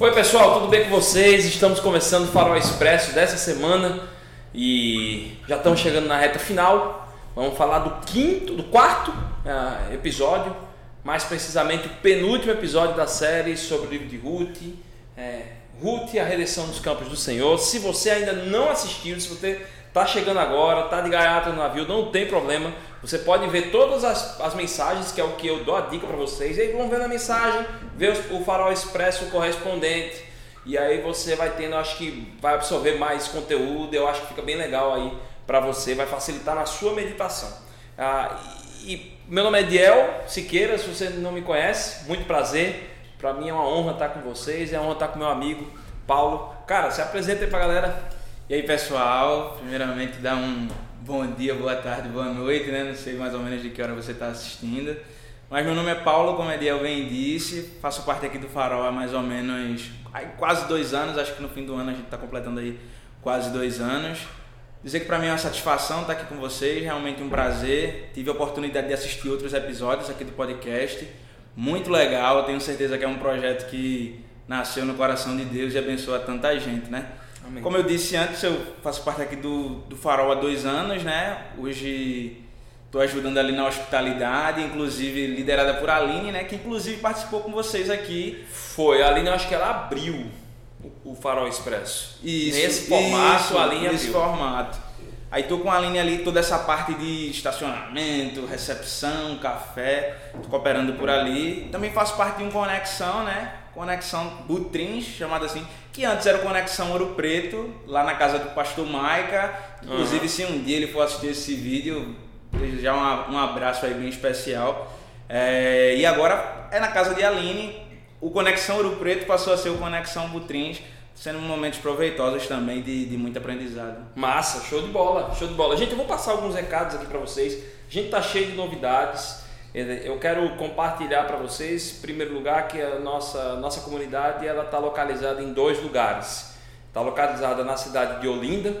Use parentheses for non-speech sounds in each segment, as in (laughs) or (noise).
Oi pessoal, tudo bem com vocês? Estamos começando o Farol Expresso dessa semana e já estamos chegando na reta final. Vamos falar do quinto, do quarto uh, episódio, mais precisamente o penúltimo episódio da série sobre o livro de Ruth. É, Ruth, a redenção dos campos do Senhor. Se você ainda não assistiu, se você está chegando agora, está de gaiata no navio, não tem problema. Você pode ver todas as, as mensagens, que é o que eu dou a dica para vocês. E aí vão vendo a mensagem, ver o farol expresso correspondente. E aí você vai tendo, acho que vai absorver mais conteúdo. Eu acho que fica bem legal aí para você, vai facilitar na sua meditação. Ah, e, meu nome é Diel Siqueira, se você não me conhece, muito prazer. Para mim é uma honra estar com vocês, é uma honra estar com meu amigo Paulo. Cara, se apresenta aí para a galera. E aí pessoal, primeiramente dá um bom dia, boa tarde, boa noite, né? Não sei mais ou menos de que hora você está assistindo. Mas meu nome é Paulo, como Ediel bem disse, faço parte aqui do Farol há mais ou menos quase dois anos, acho que no fim do ano a gente está completando aí quase dois anos. Dizer que para mim é uma satisfação estar aqui com vocês, realmente um prazer. Tive a oportunidade de assistir outros episódios aqui do podcast muito legal. Tenho certeza que é um projeto que nasceu no coração de Deus e abençoa tanta gente, né? Amém. Como eu disse antes, eu faço parte aqui do, do Farol há dois anos, né? Hoje estou ajudando ali na hospitalidade, inclusive liderada por Aline, né? Que inclusive participou com vocês aqui. Foi, a Aline eu acho que ela abriu o, o Farol Expresso. Isso, nesse formato, isso, a Aline nesse abriu. formato. Aí tô com a Aline ali toda essa parte de estacionamento, recepção, café, tô cooperando por ali. Também faço parte de um Conexão, né? Conexão Butrins, chamado assim, que antes era Conexão Ouro Preto, lá na casa do pastor Maica. Inclusive, uhum. se um dia ele for assistir esse vídeo, já um, um abraço aí bem especial. É, e agora é na casa de Aline. O Conexão Ouro Preto passou a ser o Conexão Butrins sendo momentos proveitosos também de, de muito aprendizado. Massa, show de bola, show de bola. Gente, eu vou passar alguns recados aqui para vocês. A gente tá cheio de novidades. Eu quero compartilhar para vocês, em primeiro lugar, que a nossa, nossa comunidade ela está localizada em dois lugares. Está localizada na cidade de Olinda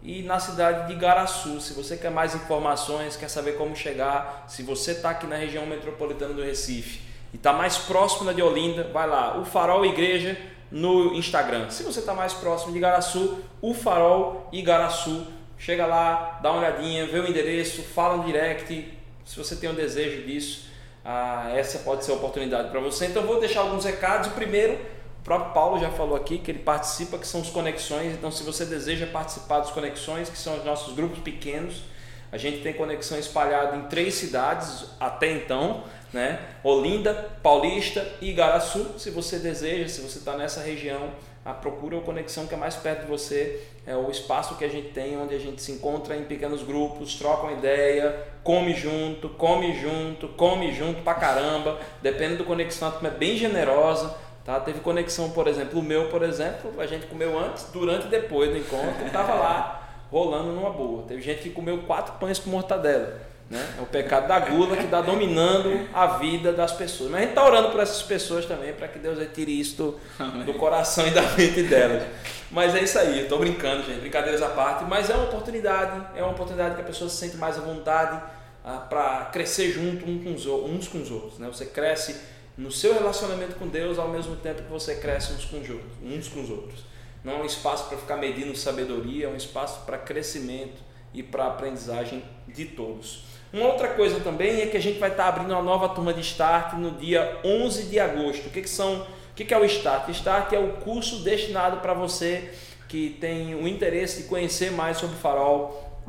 e na cidade de Garaçu. Se você quer mais informações, quer saber como chegar, se você está aqui na região metropolitana do Recife e está mais próximo de Olinda, vai lá, o Farol Igreja no Instagram. Se você está mais próximo de Igaraçu, o Farol Igaraçu. Chega lá, dá uma olhadinha, vê o endereço, fala no direct. Se você tem um desejo disso, ah, essa pode ser a oportunidade para você. Então, vou deixar alguns recados. O primeiro, o próprio Paulo já falou aqui que ele participa, que são os conexões. Então, se você deseja participar dos conexões, que são os nossos grupos pequenos, a gente tem conexão espalhada em três cidades até então né? Olinda, Paulista e Igaraçu. Se você deseja, se você está nessa região, a procura ou conexão que é mais perto de você é o espaço que a gente tem, onde a gente se encontra em pequenos grupos, troca uma ideia, come junto, come junto, come junto pra caramba. Depende do conexão, a turma é bem generosa. Tá? Teve conexão, por exemplo, o meu, por exemplo, a gente comeu antes, durante e depois do encontro, estava lá rolando numa boa. Teve gente que comeu quatro pães com mortadela. Né? É o pecado da gula que está dominando a vida das pessoas. Mas a gente está orando por essas pessoas também, para que Deus retire isso do coração e da mente delas. Mas é isso aí, estou brincando, gente, brincadeiras à parte. Mas é uma oportunidade, é uma oportunidade que a pessoa se sente mais à vontade ah, para crescer junto um com os, uns com os outros. Né? Você cresce no seu relacionamento com Deus ao mesmo tempo que você cresce uns com os outros. Uns com os outros. Não é um espaço para ficar medindo sabedoria, é um espaço para crescimento e para aprendizagem de todos. Uma outra coisa também é que a gente vai estar abrindo uma nova turma de Start no dia 11 de agosto. O que, que são? O que, que é o Start? Start é o curso destinado para você que tem o interesse de conhecer mais sobre o Farol,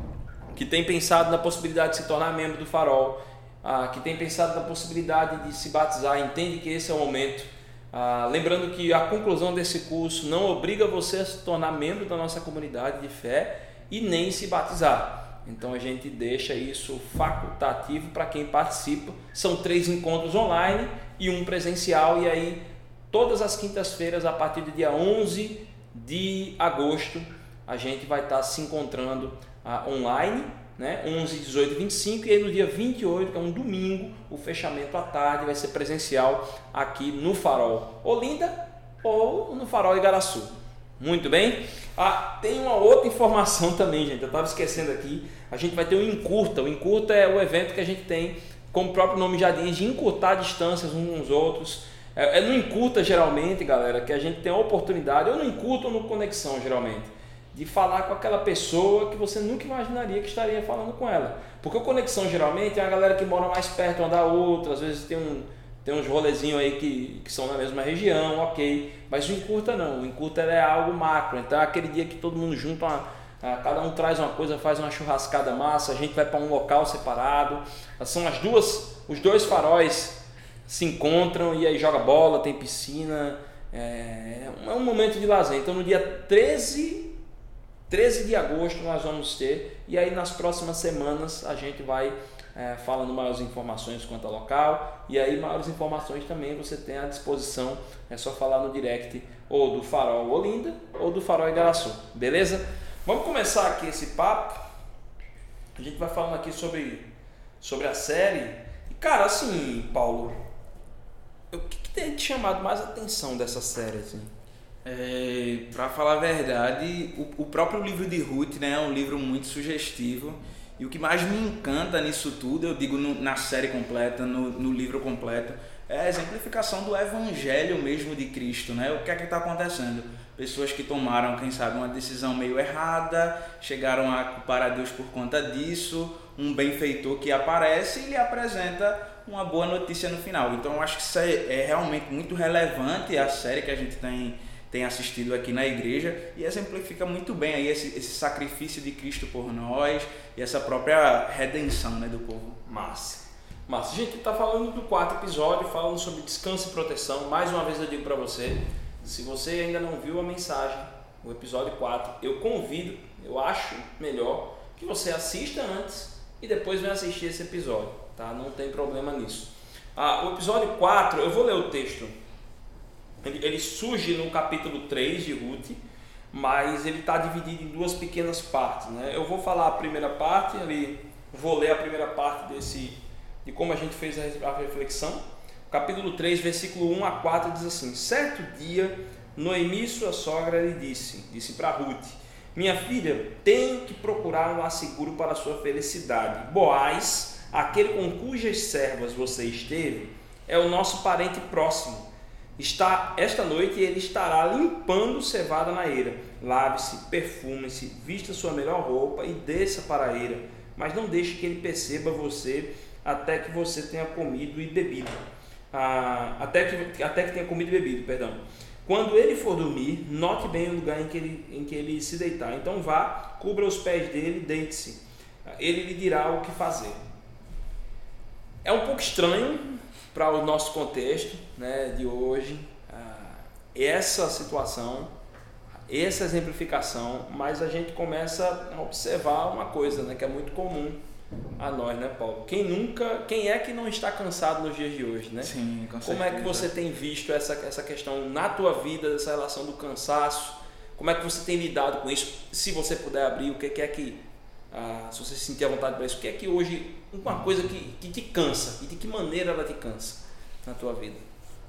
que tem pensado na possibilidade de se tornar membro do Farol, ah, que tem pensado na possibilidade de se batizar, entende que esse é o momento. Ah, lembrando que a conclusão desse curso não obriga você a se tornar membro da nossa comunidade de fé e nem se batizar. Então a gente deixa isso facultativo para quem participa. São três encontros online e um presencial. E aí, todas as quintas-feiras, a partir do dia 11 de agosto, a gente vai estar se encontrando uh, online, né? 11, 18 e 25. E aí, no dia 28, que é um domingo, o fechamento à tarde vai ser presencial aqui no Farol Olinda ou no Farol Igaraçu. Muito bem. Ah, tem uma outra informação também, gente. Eu estava esquecendo aqui. A gente vai ter o Encurta. O Encurta é o evento que a gente tem, como o próprio nome já diz, de encurtar distâncias uns com os outros. É, é no encurta, geralmente, galera, que a gente tem a oportunidade, ou no encurta ou no conexão, geralmente, de falar com aquela pessoa que você nunca imaginaria que estaria falando com ela. Porque o conexão, geralmente, é a galera que mora mais perto uma da outra, às vezes tem um tem uns rolezinhos aí que, que são na mesma região, ok. Mas o encurta não, o encurta é algo macro. Então é aquele dia que todo mundo junta, uma, cada um traz uma coisa, faz uma churrascada massa, a gente vai para um local separado. São as duas, os dois faróis se encontram e aí joga bola, tem piscina. É, é um momento de lazer. Então no dia 13, 13 de agosto nós vamos ter, e aí nas próximas semanas a gente vai é, falando maiores informações quanto ao local. E aí, maiores informações também você tem à disposição. É só falar no direct ou do Farol Olinda ou do Farol Igaraçu. Beleza? Vamos começar aqui esse papo. A gente vai falando aqui sobre, sobre a série. E, cara, assim, Paulo, o que, que tem te chamado mais atenção dessa série? Assim? É, para falar a verdade, o, o próprio livro de Ruth né, é um livro muito sugestivo. E o que mais me encanta nisso tudo, eu digo no, na série completa, no, no, livro completo, é a exemplificação do evangelho mesmo de Cristo, né? O que é que está acontecendo? Pessoas que tomaram, quem sabe, uma decisão meio errada, chegaram a culpar Deus por conta disso, um benfeitor que aparece e lhe apresenta uma boa notícia no final. Então eu acho que isso é, é realmente muito relevante a série que a gente tem tem assistido aqui na igreja e exemplifica muito bem aí esse, esse sacrifício de Cristo por nós e essa própria redenção né, do povo. Massa. Massa. Gente está falando do quarto episódio, falando sobre descanso e proteção. Mais uma vez eu digo para você, se você ainda não viu a mensagem, o episódio 4, eu convido, eu acho melhor que você assista antes e depois venha assistir esse episódio, tá? Não tem problema nisso. Ah, o episódio 4, eu vou ler o texto ele, ele surge no capítulo 3 de Ruth, mas ele está dividido em duas pequenas partes. Né? Eu vou falar a primeira parte, ali, vou ler a primeira parte desse, de como a gente fez a reflexão. Capítulo 3, versículo 1 a 4 diz assim: Certo dia, Noemi, sua sogra, lhe disse, disse para Ruth: Minha filha, tem que procurar um asseguro para sua felicidade. Boaz, aquele com cujas servas você esteve, é o nosso parente próximo Está, esta noite ele estará limpando cevada na eira. Lave-se, perfume-se, vista sua melhor roupa e desça para a eira. Mas não deixe que ele perceba você até que você tenha comido e bebido. Ah, até, que, até que tenha comido e bebido, perdão. Quando ele for dormir, note bem o lugar em que ele, em que ele se deitar. Então vá, cubra os pés dele, deite-se. Ele lhe dirá o que fazer. É um pouco estranho para o nosso contexto né, de hoje, ah, essa situação, essa exemplificação, mas a gente começa a observar uma coisa né, que é muito comum a nós, né, Paulo? Quem nunca, quem é que não está cansado nos dias de hoje, né? Sim, com Como é que você tem visto essa, essa questão na tua vida, essa relação do cansaço? Como é que você tem lidado com isso? Se você puder abrir, o que é que ah, se você se sentir à vontade para isso, o que é que hoje, uma coisa que, que te cansa e de que maneira ela te cansa na tua vida?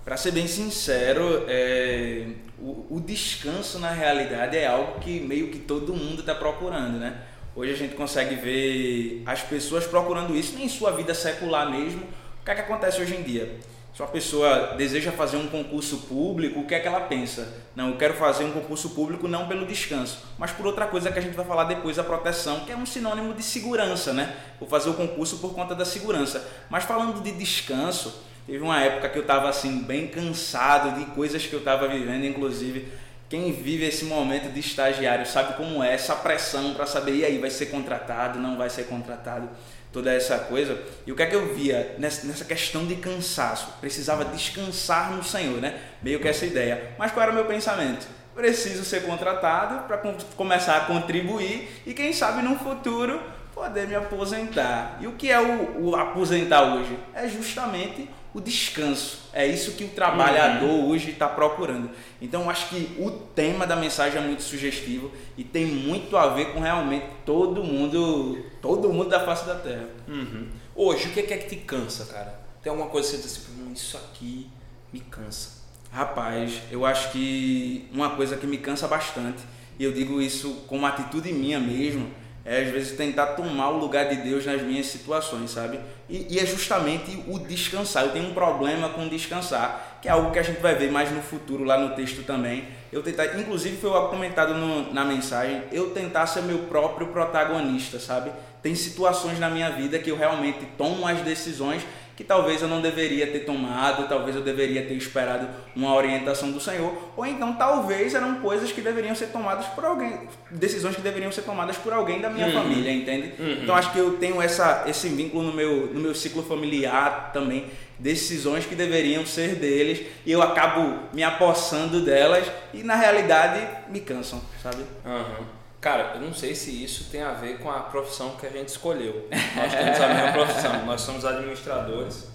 Para ser bem sincero, é, o, o, descanso na realidade é algo que meio que todo mundo está procurando, né? Hoje a gente consegue ver as pessoas procurando isso em sua vida secular mesmo. O que é que acontece hoje em dia? Se uma pessoa deseja fazer um concurso público, o que é que ela pensa? Não, eu quero fazer um concurso público não pelo descanso, mas por outra coisa que a gente vai falar depois, a proteção, que é um sinônimo de segurança, né? Vou fazer o concurso por conta da segurança. Mas falando de descanso, teve uma época que eu estava assim bem cansado de coisas que eu estava vivendo, inclusive quem vive esse momento de estagiário sabe como é essa pressão para saber e aí vai ser contratado, não vai ser contratado toda essa coisa. E o que é que eu via nessa questão de cansaço? Precisava descansar no Senhor, né? Meio que essa ideia. Mas qual era o meu pensamento? Preciso ser contratado para começar a contribuir e quem sabe no futuro poder me aposentar. E o que é o, o aposentar hoje? É justamente o descanso. É isso que o trabalhador uhum. hoje está procurando. Então, acho que o tema da mensagem é muito sugestivo e tem muito a ver com realmente todo mundo, todo mundo da face da Terra. Uhum. Hoje, o que é, que é te cansa, cara? Tem alguma coisa que você diz assim, hum, isso aqui me cansa? Rapaz, eu acho que uma coisa que me cansa bastante, e eu digo isso como atitude minha mesmo, é às vezes tentar tomar o lugar de Deus nas minhas situações, sabe? E, e, é justamente o descansar. Eu tenho um problema com descansar, que é algo que a gente vai ver mais no futuro, lá no texto também. Eu tentar, inclusive foi comentado no, na mensagem, eu tentar ser meu próprio protagonista, sabe? Tem situações na minha vida que eu realmente tomo as decisões que talvez eu não deveria ter tomado, talvez eu deveria ter esperado uma orientação do Senhor, ou então talvez eram coisas que deveriam ser tomadas por alguém, decisões que deveriam ser tomadas por alguém da minha uhum. família, entende? Uhum. Então acho que eu tenho essa, esse vínculo no meu, no meu ciclo familiar também, decisões que deveriam ser deles e eu acabo me apossando delas e na realidade me cansam, sabe? Uhum. Cara, eu não sei se isso tem a ver com a profissão que a gente escolheu. Nós temos a mesma profissão, (laughs) nós somos administradores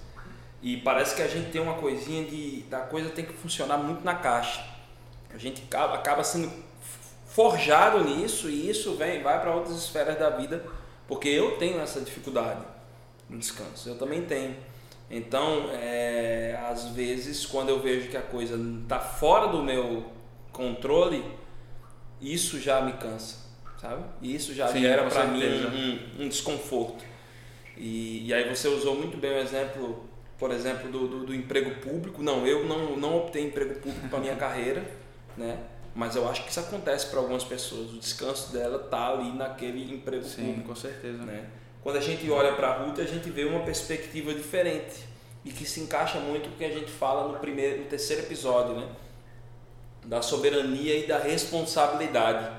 e parece que a gente tem uma coisinha de da coisa tem que funcionar muito na caixa. A gente acaba, acaba sendo forjado nisso e isso vem vai para outras esferas da vida, porque eu tenho essa dificuldade no descanso. Eu também tenho. Então, é, às vezes, quando eu vejo que a coisa está fora do meu controle, isso já me cansa sabe? E isso já Sim, gera para mim um, um, desconforto. E, e, aí você usou muito bem o exemplo, por exemplo, do, do, do emprego público. Não, eu não, não optei emprego público para minha (laughs) carreira, né? Mas eu acho que isso acontece para algumas pessoas. O descanso dela tá ali naquele emprego Sim, público. com certeza. Né? Quando a gente olha para a Ruth, a gente vê uma perspectiva diferente e que se encaixa muito com o que a gente fala no primeiro, no terceiro episódio, né? Da soberania e da responsabilidade.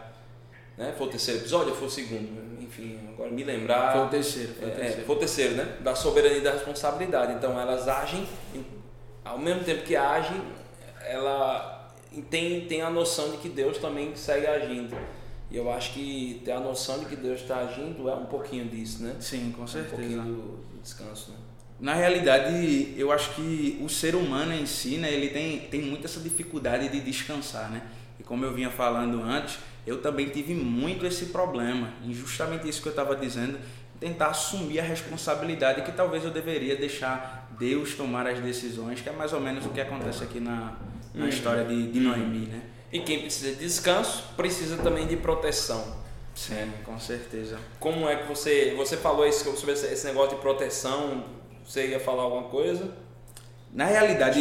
Né? Foi o terceiro episódio ou foi o segundo? Enfim, agora me lembrar. Foi o terceiro. Foi o é, terceiro, é, foi o terceiro né? Da soberania e da responsabilidade. Então elas agem, ao mesmo tempo que agem, ela tem, tem a noção de que Deus também segue agindo. E eu acho que ter a noção de que Deus está agindo é um pouquinho disso, né? Sim, com certeza. É um pouquinho do, do descanso, né? Na realidade, eu acho que o ser humano em si, né, ele tem, tem muito essa dificuldade de descansar, né? E como eu vinha falando antes, eu também tive muito esse problema, e justamente isso que eu estava dizendo, tentar assumir a responsabilidade que talvez eu deveria deixar Deus tomar as decisões, que é mais ou menos o que acontece aqui na, na uhum. história de, de Noemi, né? E quem precisa de descanso precisa também de proteção. Sim, com certeza. Como é que você você falou isso sobre esse negócio de proteção? Você ia falar alguma coisa? Na realidade,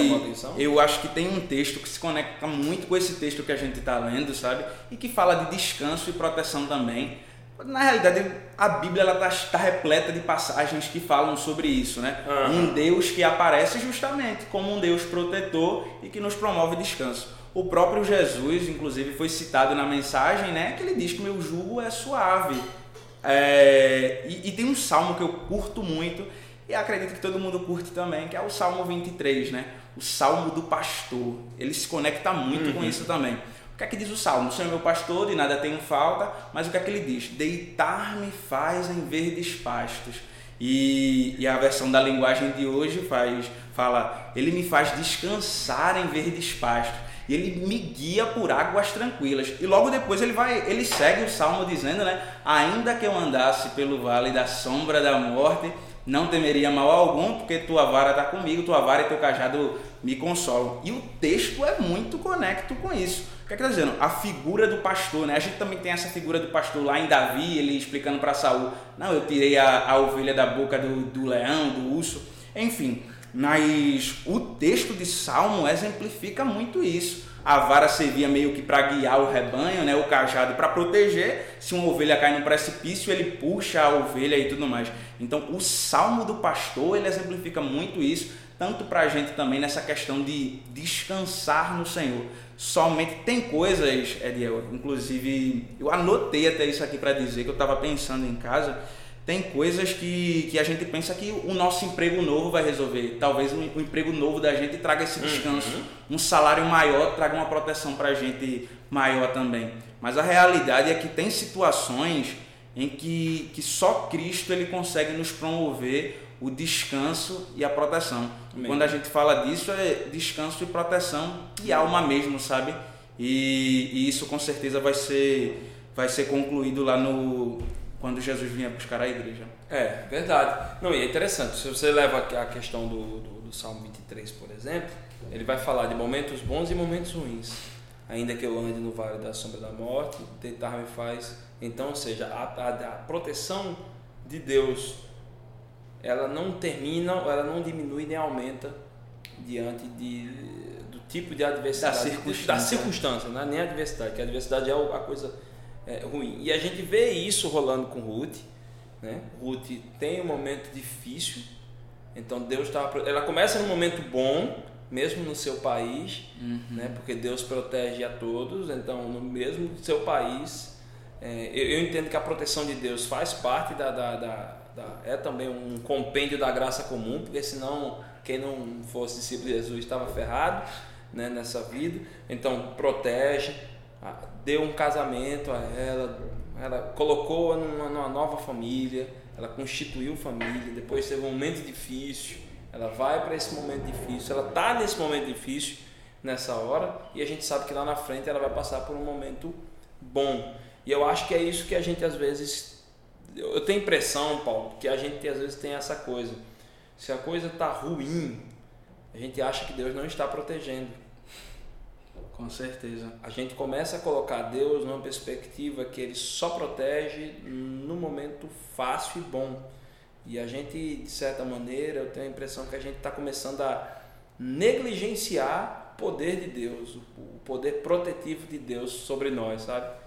eu acho que tem um texto que se conecta muito com esse texto que a gente está lendo, sabe? E que fala de descanso e proteção também. Na realidade, a Bíblia está tá repleta de passagens que falam sobre isso, né? Uhum. Um Deus que aparece justamente como um Deus protetor e que nos promove descanso. O próprio Jesus, inclusive, foi citado na mensagem, né? Que ele diz que meu jugo é suave. É... E, e tem um salmo que eu curto muito, e acredito que todo mundo curte também, que é o Salmo 23, né? O Salmo do pastor. Ele se conecta muito uhum. com isso também. O que é que diz o Salmo? O Senhor é meu pastor, de nada tenho falta, mas o que é que ele diz? Deitar-me faz em verdes pastos. E, e, a versão da linguagem de hoje faz, fala, ele me faz descansar em verdes pastos e ele me guia por águas tranquilas. E logo depois ele vai, ele segue o salmo dizendo, né? Ainda que eu andasse pelo vale da sombra da morte, não temeria mal algum, porque tua vara está comigo, tua vara e teu cajado me consolam. E o texto é muito conecto com isso. O que é que está dizendo? A figura do pastor, né? A gente também tem essa figura do pastor lá em Davi, ele explicando para Saul, não, eu tirei a, a ovelha da boca do, do leão, do urso, enfim. Mas o texto de Salmo exemplifica muito isso. A vara servia meio que para guiar o rebanho, né? o cajado para proteger. Se uma ovelha cai no precipício, ele puxa a ovelha e tudo mais. Então, o salmo do pastor ele exemplifica muito isso, tanto para a gente também nessa questão de descansar no Senhor. Somente tem coisas, Ediel, inclusive eu anotei até isso aqui para dizer que eu estava pensando em casa tem coisas que, que a gente pensa que o nosso emprego novo vai resolver. Talvez o, o emprego novo da gente traga esse descanso. Uhum. Um salário maior traga uma proteção para a gente maior também. Mas a realidade é que tem situações em que, que só Cristo ele consegue nos promover o descanso e a proteção. Amém. Quando a gente fala disso, é descanso e proteção e alma mesmo, sabe? E, e isso com certeza vai ser, vai ser concluído lá no, quando Jesus vinha buscar a igreja. É, verdade. Não, e é interessante, se você leva a questão do, do, do Salmo 23, por exemplo, ele vai falar de momentos bons e momentos ruins. ainda que eu ande no vale da sombra da morte, deitar-me faz. Então, ou seja, a, a, a, proteção de Deus, ela não termina, ela não diminui nem aumenta diante de, do tipo de adversidade, da circunstância, da circunstância né? nem a adversidade, que a adversidade é a coisa é, ruim. E a gente vê isso rolando com Ruth. Né? Ruth tem um momento difícil, então Deus estava. Ela começa num momento bom, mesmo no seu país, uhum. né? porque Deus protege a todos, então no mesmo seu país, é, eu, eu, entendo que a proteção de Deus faz parte da, da, da, da, é também um compêndio da graça comum, porque senão quem não fosse discípulo de Jesus estava ferrado né, nessa vida, então protege, deu um casamento a ela, ela colocou numa, numa nova família, ela constituiu família, depois teve um momento difícil, ela vai para esse momento difícil, ela está nesse momento difícil nessa hora e a gente sabe que lá na frente ela vai passar por um momento bom. E eu acho que é isso que a gente às vezes. Eu tenho impressão, Paulo, que a gente às vezes tem essa coisa. Se a coisa está ruim, a gente acha que Deus não está protegendo. Com certeza. A gente começa a colocar Deus numa perspectiva que Ele só protege no momento fácil e bom. E a gente, de certa maneira, eu tenho a impressão que a gente está começando a negligenciar o poder de Deus, o poder protetivo de Deus sobre nós, sabe?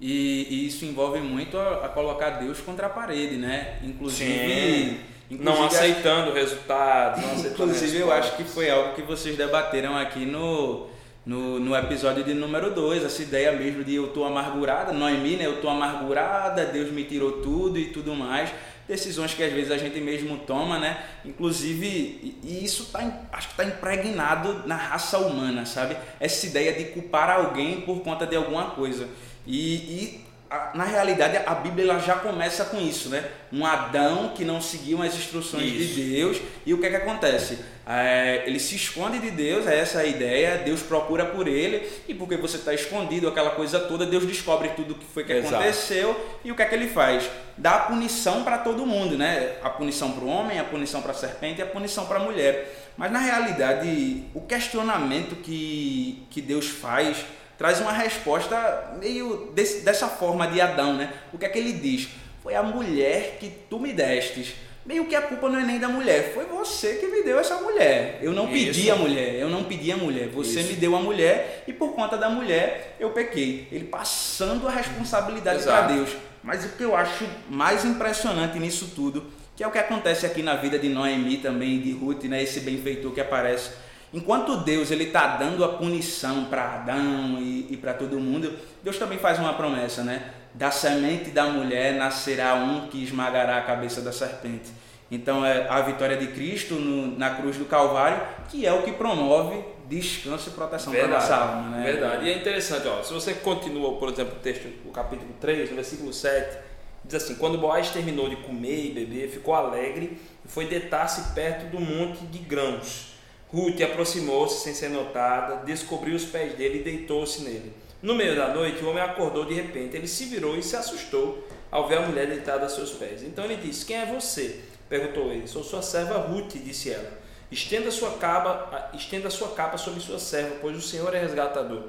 E, e isso envolve muito a, a, colocar Deus contra a parede, né? Inclusive. inclusive não aceitando o resultado. Não aceitando inclusive, eu acho que foi algo que vocês debateram aqui no, no, no episódio de número 2, essa ideia mesmo de eu tô amargurada, Noemi, né? Eu tô amargurada, Deus me tirou tudo e tudo mais decisões que às vezes a gente mesmo toma, né? Inclusive, e isso tá, acho que está impregnado na raça humana, sabe? Essa ideia de culpar alguém por conta de alguma coisa. E, e a, na realidade, a Bíblia ela já começa com isso, né? Um Adão que não seguiu as instruções isso. de Deus. E o que é que acontece? É, ele se esconde de Deus, é essa a ideia. Deus procura por ele. E porque você está escondido, aquela coisa toda, Deus descobre tudo o que foi que Exato. aconteceu. E o que é que ele faz? Dá a punição para todo mundo, né? A punição para o homem, a punição para a serpente e a punição para a mulher. Mas na realidade, o questionamento que, que Deus faz traz uma resposta meio desse, dessa forma de Adão, né? O que é que ele diz? Foi a mulher que tu me destes. Meio que a culpa não é nem da mulher, foi você que me deu essa mulher. Eu não Isso. pedi a mulher, eu não pedi a mulher. Você Isso. me deu a mulher e por conta da mulher eu pequei. Ele passando a responsabilidade para Deus. Mas o que eu acho mais impressionante nisso tudo, que é o que acontece aqui na vida de Noemi também, de Ruth, né? Esse benfeitor que aparece Enquanto Deus ele está dando a punição para Adão e, e para todo mundo, Deus também faz uma promessa, né? Da semente da mulher nascerá um que esmagará a cabeça da serpente. Então é a vitória de Cristo no, na cruz do Calvário, que é o que promove descanso e proteção para nossa alma. Né? Verdade. E é interessante, ó, se você continua, por exemplo, o texto, o capítulo 3, no versículo 7, diz assim: Quando Boaz terminou de comer e beber, ficou alegre e foi deitar-se perto do monte de grãos Ruth aproximou-se sem ser notada, descobriu os pés dele e deitou-se nele. No meio da noite, o homem acordou de repente. Ele se virou e se assustou ao ver a mulher deitada a seus pés. Então ele disse: Quem é você? perguntou ele. Sou sua serva Ruth, disse ela. Estenda sua capa, estenda sua capa sobre sua serva, pois o Senhor é resgatador.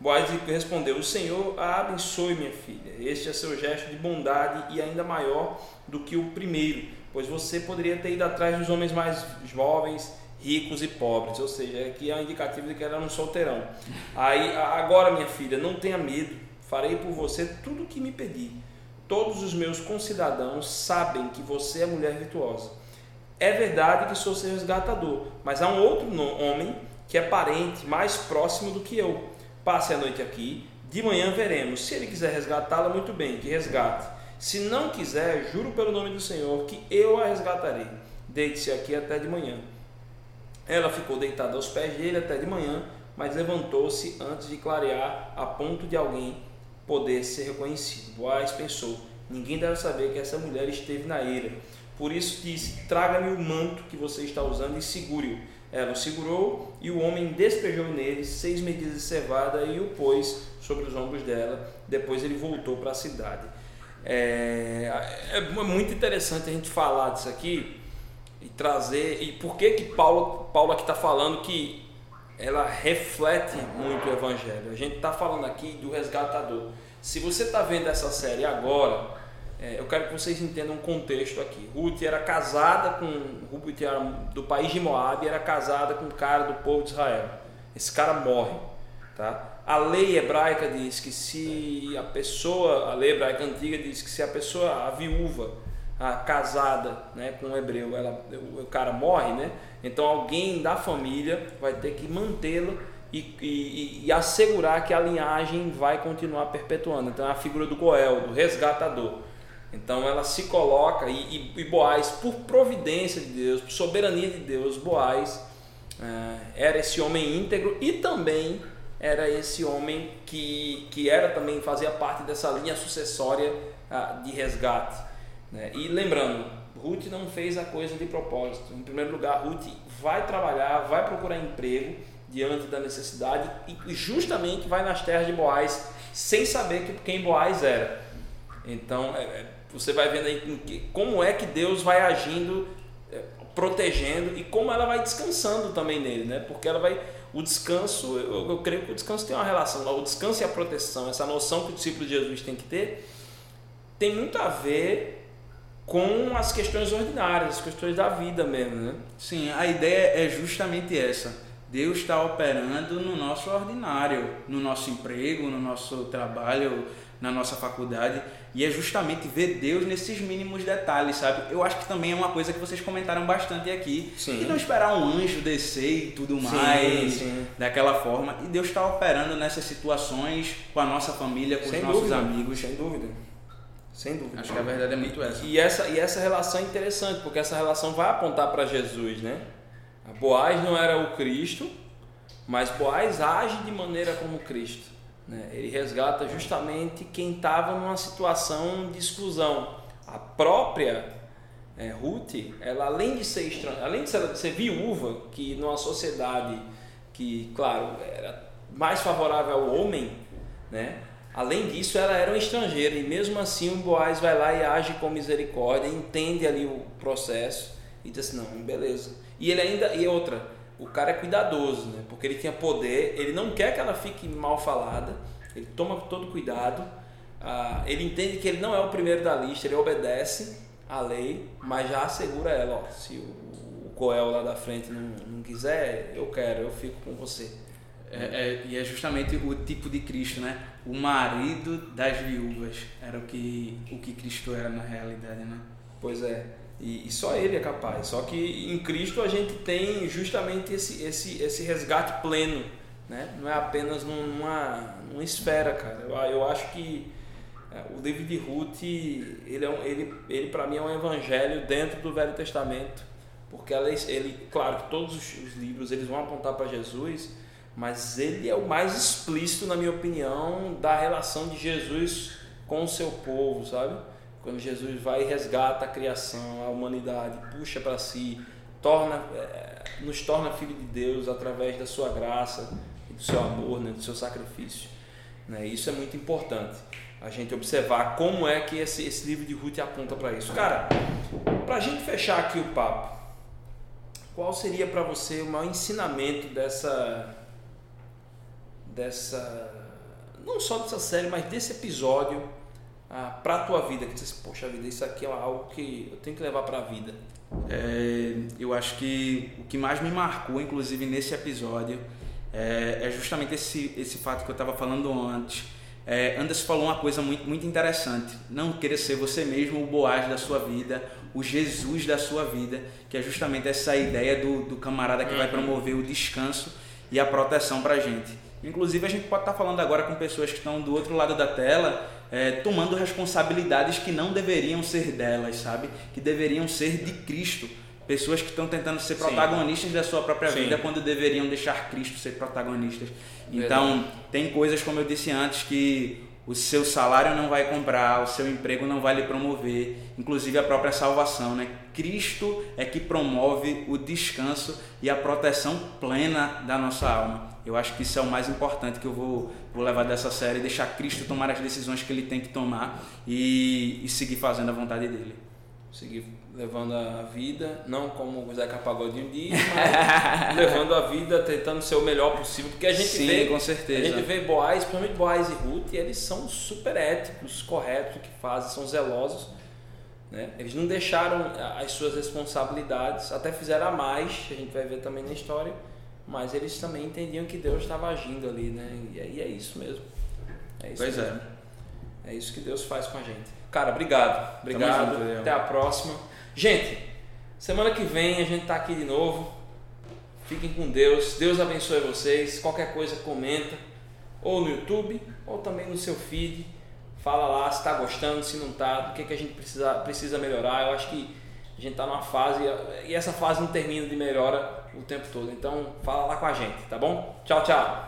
Boaz respondeu: O Senhor a abençoe, minha filha. Este é seu gesto de bondade e ainda maior do que o primeiro, pois você poderia ter ido atrás dos homens mais jovens ricos e pobres, ou seja, aqui é um indicativo de que ela era um solteirão. Aí, agora minha filha, não tenha medo, farei por você tudo o que me pedir. Todos os meus concidadãos sabem que você é mulher virtuosa. É verdade que sou seu resgatador, mas há um outro homem que é parente, mais próximo do que eu. Passe a noite aqui, de manhã veremos. Se ele quiser resgatá-la, muito bem, que resgate. Se não quiser, juro pelo nome do Senhor que eu a resgatarei. Deite-se aqui até de manhã. Ela ficou deitada aos pés dele até de manhã, mas levantou-se antes de clarear, a ponto de alguém poder ser reconhecido. Boaz pensou: ninguém deve saber que essa mulher esteve na eira. Por isso disse: Traga-me o manto que você está usando e segure-o. Ela o segurou e o homem despejou nele seis medidas de cevada e o pôs sobre os ombros dela. Depois ele voltou para a cidade. É, é muito interessante a gente falar disso aqui, e trazer. E por que que Paulo, Paulo aqui está falando que ela reflete muito o Evangelho. A gente está falando aqui do resgatador. Se você está vendo essa série agora, é, eu quero que vocês entendam um contexto aqui. Ruth era casada com. Ruth era do país de Moab, era casada com um cara do povo de Israel. Esse cara morre. Tá? A lei hebraica diz que se a pessoa, a lei hebraica antiga diz que se a pessoa, a viúva, a casada né, com um hebreu, ela, o cara morre, né? Então alguém da família vai ter que mantê-lo e, e, e, assegurar que a linhagem vai continuar perpetuando. Então é a figura do Goel, do resgatador. Então ela se coloca e, e, Boaz, por providência de Deus, por soberania de Deus, Boaz é, era esse homem íntegro e também era esse homem que, que era também fazia parte dessa linha sucessória ah, de resgate. Né? E lembrando, Ruth não fez a coisa de propósito. Em primeiro lugar, Ruth vai trabalhar, vai procurar emprego diante da necessidade e justamente vai nas terras de Boaz sem saber que, quem Boaz era. Então, é, é você vai vendo aí como é que Deus vai agindo, é, protegendo e como ela vai descansando também nele, né? Porque ela vai o descanso, eu, eu creio que o descanso tem uma relação, o descanso e a proteção, essa noção que o discípulo de Jesus tem que ter, tem muito a ver com as questões ordinárias, as questões da vida mesmo, né? Sim, a ideia é justamente essa. Deus está operando no nosso ordinário, no nosso emprego, no nosso trabalho, na nossa faculdade, e é justamente ver Deus nesses mínimos detalhes, sabe? Eu acho que também é uma coisa que vocês comentaram bastante aqui, sim. e não esperar um anjo descer e tudo mais, sim. daquela forma, e Deus está operando nessas situações com a nossa família, com sem os nossos dúvida, amigos. Sem dúvida. Sem dúvida. Acho que a verdade é muito essa. E essa, e essa relação é interessante, porque essa relação vai apontar para Jesus, né? A Boaz não era o Cristo, mas Boaz age de maneira como Cristo. Né? Ele resgata justamente quem estava numa situação de exclusão. A própria é, Ruth, ela além de ser estranha, além de ser, de ser viúva, que numa sociedade que, claro, era mais favorável ao homem, né? Além disso, ela era uma estrangeira e mesmo assim o Boaz vai lá e age com misericórdia, entende ali o processo e diz assim, não, beleza. E ele ainda, e outra, o cara é cuidadoso, né? Porque ele tinha poder, ele não quer que ela fique mal falada, ele toma todo cuidado, ah, ele entende que ele não é o primeiro da lista, ele obedece à lei, mas já assegura ela, ó, se o, o Coel lá da frente não, não quiser, eu quero, eu fico com você. É, é, e é justamente o tipo de Cristo, né? O marido das viúvas era o que, o que Cristo era na realidade, né? Pois é. E, e, só ele é capaz. Só que em Cristo a gente tem justamente esse, esse, esse resgate pleno, né? Não é apenas numa, numa esfera, cara. Eu, eu acho que é, o livro de Ruth, ele, é um, ele, ele para mim é um evangelho dentro do Velho Testamento, porque ela, ele, claro que todos os, os livros eles vão apontar para Jesus, mas ele é o mais explícito, na minha opinião, da relação de Jesus com o seu povo, sabe? Quando Jesus vai e resgata a criação, a humanidade, puxa para si, torna, é, nos torna filho de Deus através da sua graça, do seu amor, né, do seu sacrifício. Né? Isso é muito importante, a gente observar como é que esse, esse livro de Ruth aponta para isso. Cara, para a gente fechar aqui o papo, qual seria para você o maior ensinamento dessa dessa não só dessa série, mas desse episódio ah, para a tua vida que você poxa vida isso aqui é algo que eu tenho que levar para a vida é, eu acho que o que mais me marcou inclusive nesse episódio é, é justamente esse esse fato que eu estava falando antes é, Anderson falou uma coisa muito, muito interessante. Não querer ser você mesmo o Boaz da sua vida, o Jesus da sua vida, que é justamente essa ideia do, do camarada que uhum. vai promover o descanso e a proteção para a gente. Inclusive, a gente pode estar falando agora com pessoas que estão do outro lado da tela, é, tomando responsabilidades que não deveriam ser delas, sabe? Que deveriam ser de Cristo. Pessoas que estão tentando ser protagonistas Sim. da sua própria Sim. vida quando deveriam deixar Cristo ser protagonistas. Então, Verdade. tem coisas, como eu disse antes, que o seu salário não vai comprar, o seu emprego não vai lhe promover, inclusive a própria salvação, né? Cristo é que promove o descanso e a proteção plena da nossa alma. Eu acho que isso é o mais importante que eu vou, vou levar dessa série, deixar Cristo tomar as decisões que ele tem que tomar e, e seguir fazendo a vontade dele. seguir levando a vida, não como o Zeca Pagodinho diz, mas (laughs) levando a vida, tentando ser o melhor possível, porque a gente Sim, vê, com certeza. a gente vê Boaz, principalmente Boaz e Ruth, e eles são super éticos, corretos no que fazem, são zelosos, né? Eles não deixaram as suas responsabilidades, até fizeram a mais, a gente vai ver também na história, mas eles também entendiam que Deus estava agindo ali, né? E aí é isso mesmo. É isso Pois é. mesmo. É isso que Deus faz com a gente. Cara, obrigado. Obrigado. junto. Até a próxima. Gente, semana que vem a gente tá aqui de novo. Fiquem com Deus. Deus abençoe vocês. Qualquer coisa comenta ou no YouTube ou também no seu feed. Fala lá se está gostando, se não tá, do que, que a gente precisa, precisa melhorar. Eu acho que a gente está numa fase e essa fase não termina de melhora o tempo todo. Então fala lá com a gente, tá bom? Tchau, tchau.